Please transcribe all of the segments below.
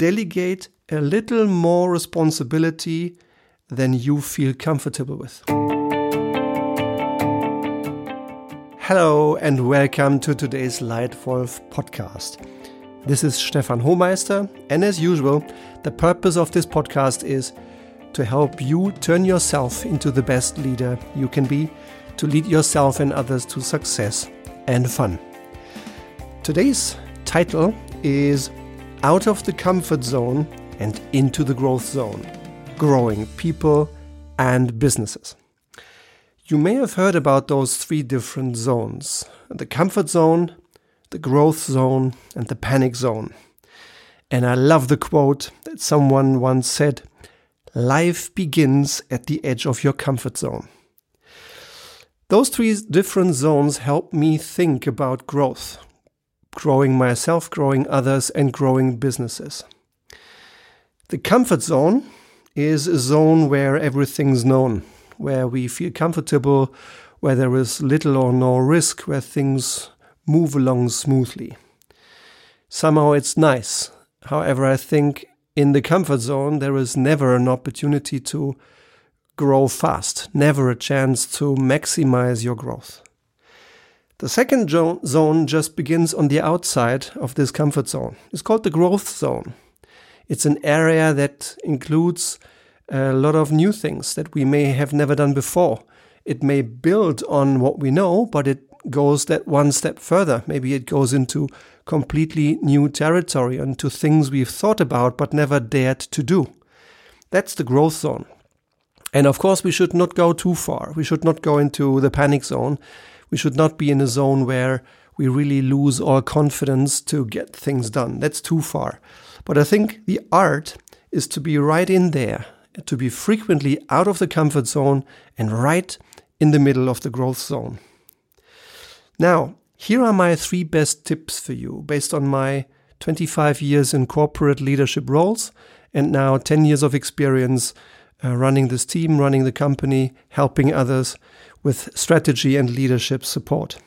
delegate a little more responsibility than you feel comfortable with. Hello and welcome to today's Lightwolf podcast. This is Stefan Homeister, and as usual, the purpose of this podcast is to help you turn yourself into the best leader you can be, to lead yourself and others to success and fun. Today's title is Out of the Comfort Zone and Into the Growth Zone Growing People and Businesses. You may have heard about those three different zones the comfort zone, the growth zone, and the panic zone. And I love the quote that someone once said Life begins at the edge of your comfort zone. Those three different zones help me think about growth growing myself, growing others, and growing businesses. The comfort zone is a zone where everything's known where we feel comfortable, where there is little or no risk, where things move along smoothly. Somehow it's nice. However, I think in the comfort zone, there is never an opportunity to grow fast, never a chance to maximize your growth. The second zone just begins on the outside of this comfort zone. It's called the growth zone. It's an area that includes a lot of new things that we may have never done before. It may build on what we know, but it goes that one step further. Maybe it goes into completely new territory, into things we've thought about but never dared to do. That's the growth zone. And of course, we should not go too far. We should not go into the panic zone. We should not be in a zone where we really lose all confidence to get things done. That's too far. But I think the art is to be right in there to be frequently out of the comfort zone and right in the middle of the growth zone. Now, here are my three best tips for you based on my 25 years in corporate leadership roles and now 10 years of experience uh, running this team, running the company, helping others with strategy and leadership support.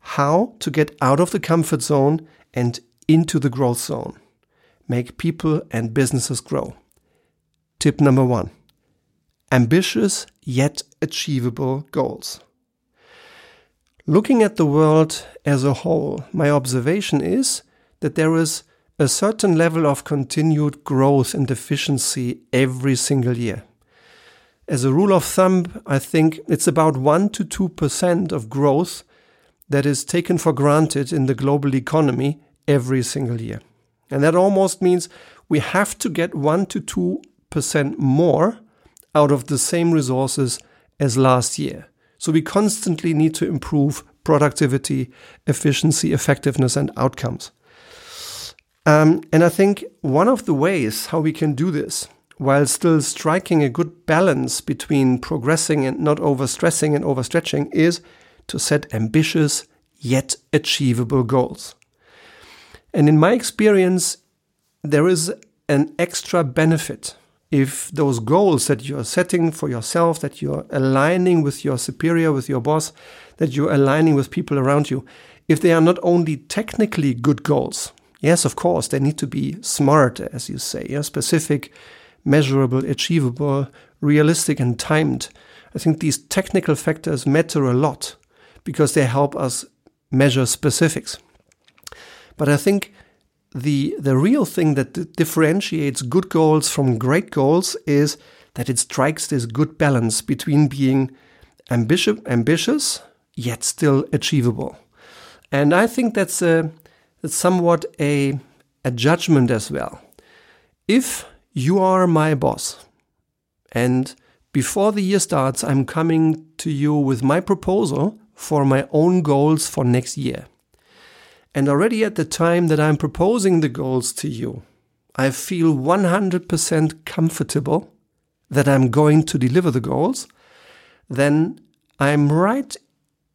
How to get out of the comfort zone and into the growth zone. Make people and businesses grow. Tip number one ambitious yet achievable goals. Looking at the world as a whole, my observation is that there is a certain level of continued growth and efficiency every single year. As a rule of thumb, I think it's about 1 to 2% of growth that is taken for granted in the global economy every single year. And that almost means we have to get 1 to 2 percent more out of the same resources as last year. So we constantly need to improve productivity, efficiency, effectiveness, and outcomes. Um, and I think one of the ways how we can do this while still striking a good balance between progressing and not overstressing and overstretching is to set ambitious yet achievable goals. And in my experience, there is an extra benefit if those goals that you're setting for yourself, that you're aligning with your superior, with your boss, that you're aligning with people around you, if they are not only technically good goals, yes, of course, they need to be smart, as you say, yeah, specific, measurable, achievable, realistic, and timed. I think these technical factors matter a lot because they help us measure specifics. But I think the the real thing that differentiates good goals from great goals is that it strikes this good balance between being ambitious, ambitious yet still achievable. And I think that's a that's somewhat a a judgment as well. If you are my boss and before the year starts I'm coming to you with my proposal for my own goals for next year and already at the time that I'm proposing the goals to you, I feel 100% comfortable that I'm going to deliver the goals, then I'm right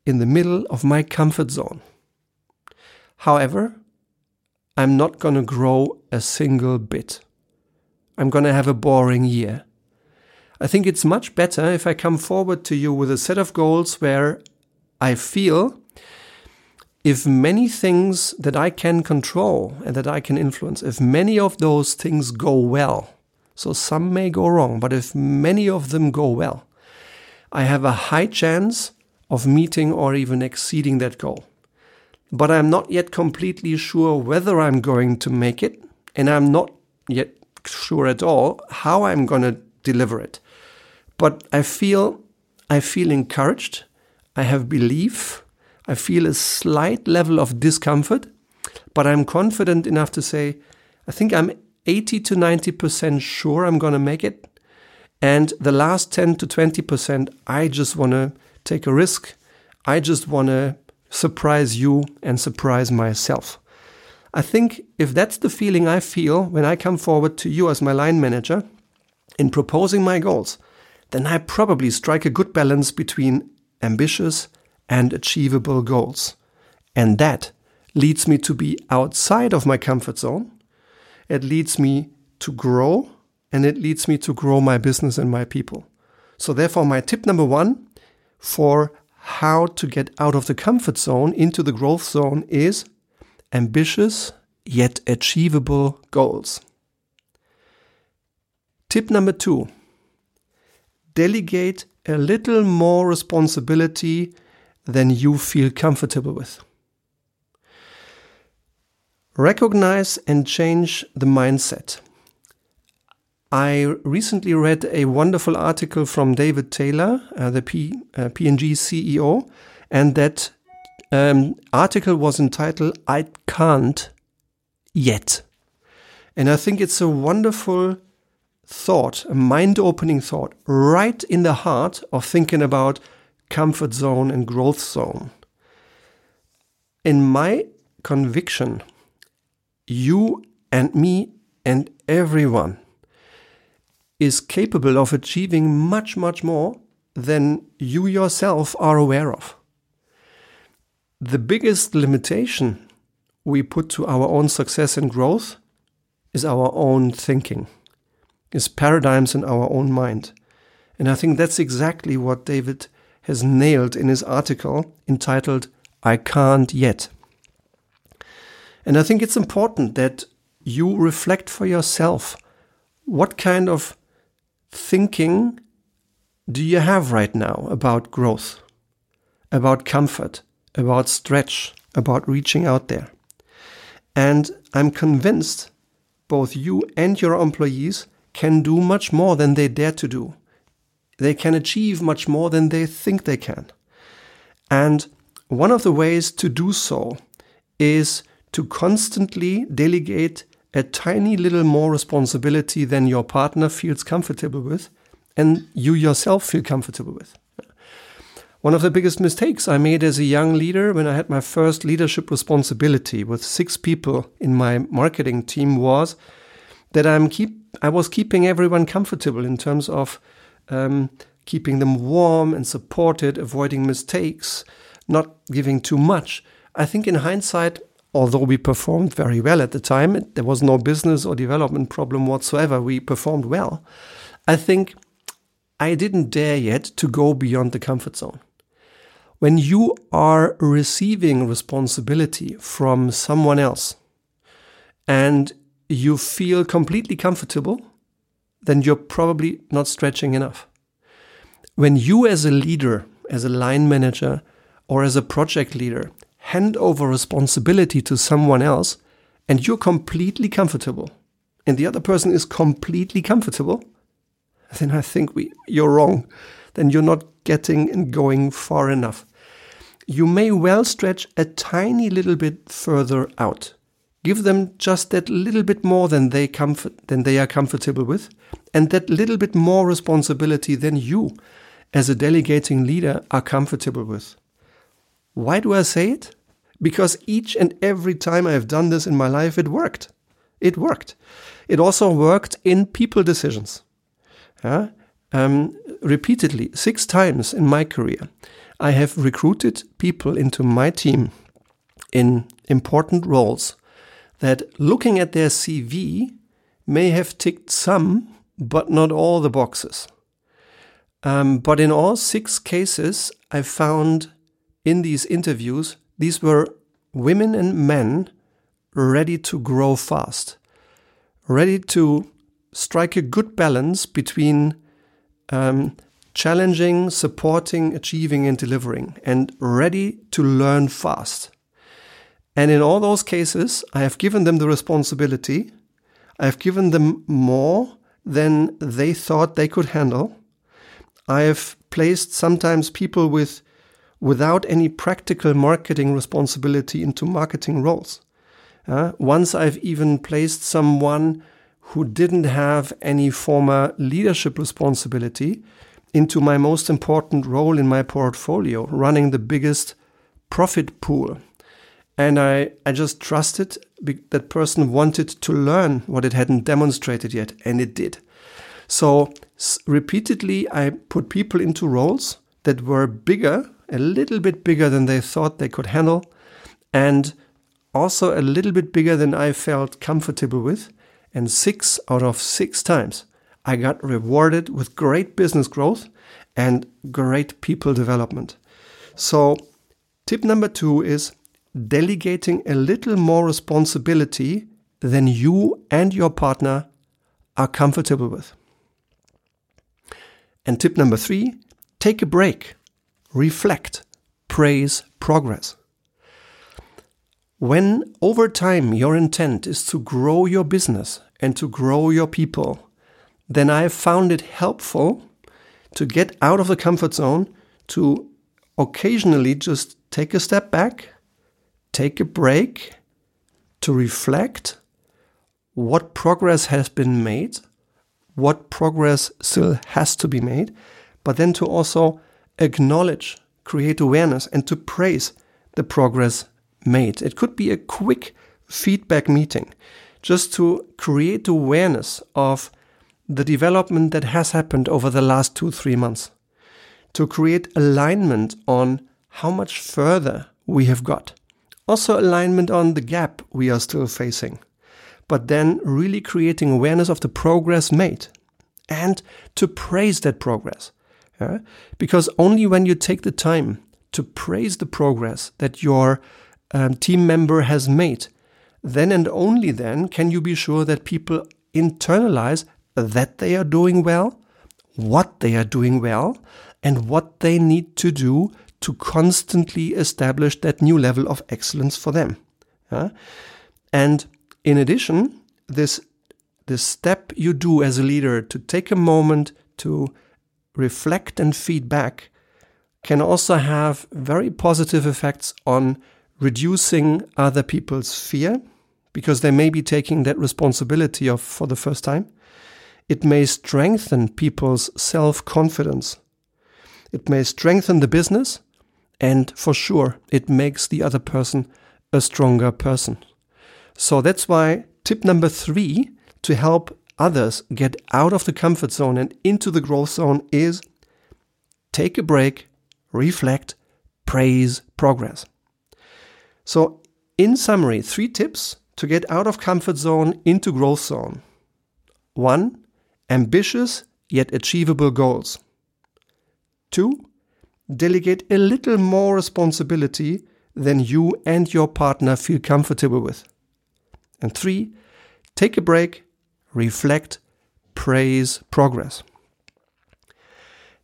in the middle of my comfort zone. However, I'm not going to grow a single bit. I'm going to have a boring year. I think it's much better if I come forward to you with a set of goals where I feel if many things that I can control and that I can influence, if many of those things go well, so some may go wrong, but if many of them go well, I have a high chance of meeting or even exceeding that goal. But I'm not yet completely sure whether I'm going to make it, and I'm not yet sure at all how I'm going to deliver it. But I feel I feel encouraged. I have belief. I feel a slight level of discomfort, but I'm confident enough to say, I think I'm 80 to 90% sure I'm going to make it. And the last 10 to 20%, I just want to take a risk. I just want to surprise you and surprise myself. I think if that's the feeling I feel when I come forward to you as my line manager in proposing my goals, then I probably strike a good balance between ambitious and achievable goals. And that leads me to be outside of my comfort zone. It leads me to grow and it leads me to grow my business and my people. So, therefore, my tip number one for how to get out of the comfort zone into the growth zone is ambitious yet achievable goals. Tip number two delegate a little more responsibility than you feel comfortable with. Recognize and change the mindset. I recently read a wonderful article from David Taylor, uh, the P, uh, P&G CEO, and that um, article was entitled I Can't Yet. And I think it's a wonderful thought, a mind opening thought, right in the heart of thinking about comfort zone and growth zone. In my conviction, you and me and everyone is capable of achieving much, much more than you yourself are aware of. The biggest limitation we put to our own success and growth is our own thinking is paradigms in our own mind. And I think that's exactly what David has nailed in his article entitled I Can't Yet. And I think it's important that you reflect for yourself what kind of thinking do you have right now about growth, about comfort, about stretch, about reaching out there. And I'm convinced both you and your employees can do much more than they dare to do. They can achieve much more than they think they can. And one of the ways to do so is to constantly delegate a tiny little more responsibility than your partner feels comfortable with and you yourself feel comfortable with. One of the biggest mistakes I made as a young leader when I had my first leadership responsibility with six people in my marketing team was that I'm keep I was keeping everyone comfortable in terms of um, keeping them warm and supported, avoiding mistakes, not giving too much. I think in hindsight, although we performed very well at the time, there was no business or development problem whatsoever. We performed well. I think I didn't dare yet to go beyond the comfort zone. When you are receiving responsibility from someone else and you feel completely comfortable, then you're probably not stretching enough. When you, as a leader, as a line manager, or as a project leader, hand over responsibility to someone else and you're completely comfortable, and the other person is completely comfortable, then I think we, you're wrong. Then you're not getting and going far enough. You may well stretch a tiny little bit further out Give them just that little bit more than they comfort than they are comfortable with, and that little bit more responsibility than you, as a delegating leader, are comfortable with. Why do I say it? Because each and every time I have done this in my life, it worked. It worked. It also worked in people decisions. Yeah? Um, repeatedly, six times in my career, I have recruited people into my team in important roles that looking at their CV may have ticked some, but not all the boxes. Um, but in all six cases, I found in these interviews, these were women and men ready to grow fast, ready to strike a good balance between um, challenging, supporting, achieving, and delivering, and ready to learn fast. And in all those cases, I have given them the responsibility. I have given them more than they thought they could handle. I have placed sometimes people with without any practical marketing responsibility into marketing roles. Uh, once I've even placed someone who didn't have any former leadership responsibility into my most important role in my portfolio, running the biggest profit pool. And I, I just trusted that person wanted to learn what it hadn't demonstrated yet, and it did. So repeatedly, I put people into roles that were bigger a little bit bigger than they thought they could handle, and also a little bit bigger than I felt comfortable with. And six out of six times, I got rewarded with great business growth and great people development. So, tip number two is delegating a little more responsibility than you and your partner are comfortable with. And tip number three, take a break reflect, praise, progress. When over time your intent is to grow your business and to grow your people, then I have found it helpful to get out of the comfort zone, to occasionally just take a step back, take a break, to reflect what progress has been made, what progress still has to be made, but then to also acknowledge, create awareness, and to praise the progress made. It could be a quick feedback meeting just to create awareness of the development that has happened over the last two, three months, to create alignment on how much further we have got. Also, alignment on the gap we are still facing, but then really creating awareness of the progress made and to praise that progress. Yeah? Because only when you take the time to praise the progress that your um, team member has made, then and only then can you be sure that people internalize that they are doing well, what they are doing well, and what they need to do to constantly establish that new level of excellence for them. Yeah? And in addition, this this step you do as a leader to take a moment to reflect and feedback can also have very positive effects on reducing other people's fear because they may be taking that responsibility of for the first time. It may strengthen people's self-confidence. It may strengthen the business and for sure it makes the other person a stronger person. So that's why tip number 3 to help others get out of the comfort zone and into the growth zone is take a break, reflect, praise progress. So, in summary, three tips to get out of comfort zone into growth zone. One, ambitious yet achievable goals. Two, delegate a little more responsibility than you and your partner feel comfortable with. And three, take a break, reflect, praise progress.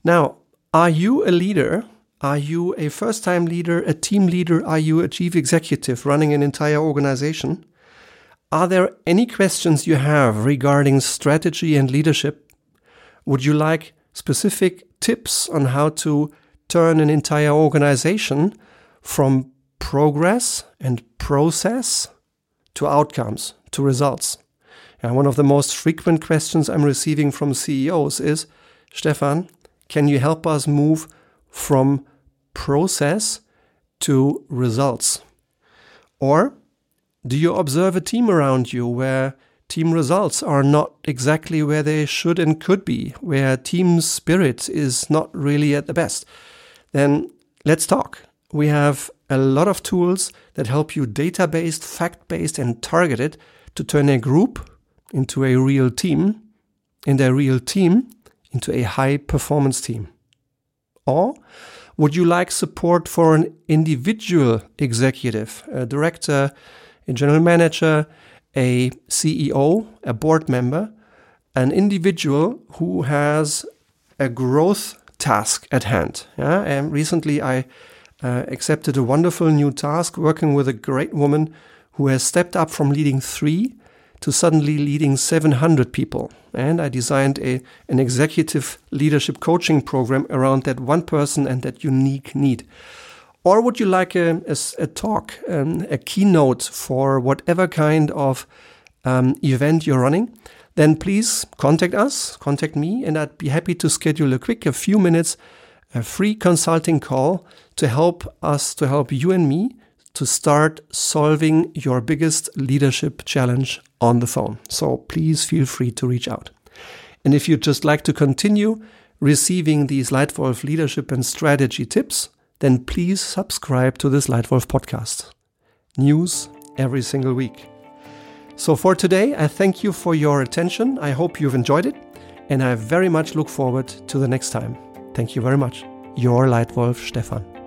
Now, are you a leader? Are you a first time leader, a team leader? Are you a chief executive running an entire organization? Are there any questions you have regarding strategy and leadership? Would you like specific tips on how to turn an entire organization from progress and process to outcomes, to results? And one of the most frequent questions I'm receiving from CEOs is Stefan, can you help us move from process to results? Or do you observe a team around you where team results are not exactly where they should and could be, where team spirit is not really at the best? Then let's talk. We have a lot of tools that help you data based, fact based, and targeted to turn a group into a real team, and a real team into a high performance team. Or Would you like support for an individual executive, a director, a general manager, a CEO, a board member, an individual who has a growth task at hand? Yeah? And recently I uh, accepted a wonderful new task working with a great woman who has stepped up from leading three to suddenly leading 700 people. And I designed a, an executive leadership coaching program around that one person and that unique need. Or would you like a, a, a talk, um, a keynote for whatever kind of um, event you're running? Then please contact us, contact me, and I'd be happy to schedule a quick, a few minutes, a free consulting call to help us, to help you and me to start solving your biggest leadership challenge on the phone. So please feel free to reach out. And if you'd just like to continue receiving these Lightwolf leadership and strategy tips, then please subscribe to this Lightwolf podcast. News every single week. So for today, I thank you for your attention. I hope you've enjoyed it, and I very much look forward to the next time. Thank you very much. Your Lightwolf Stefan.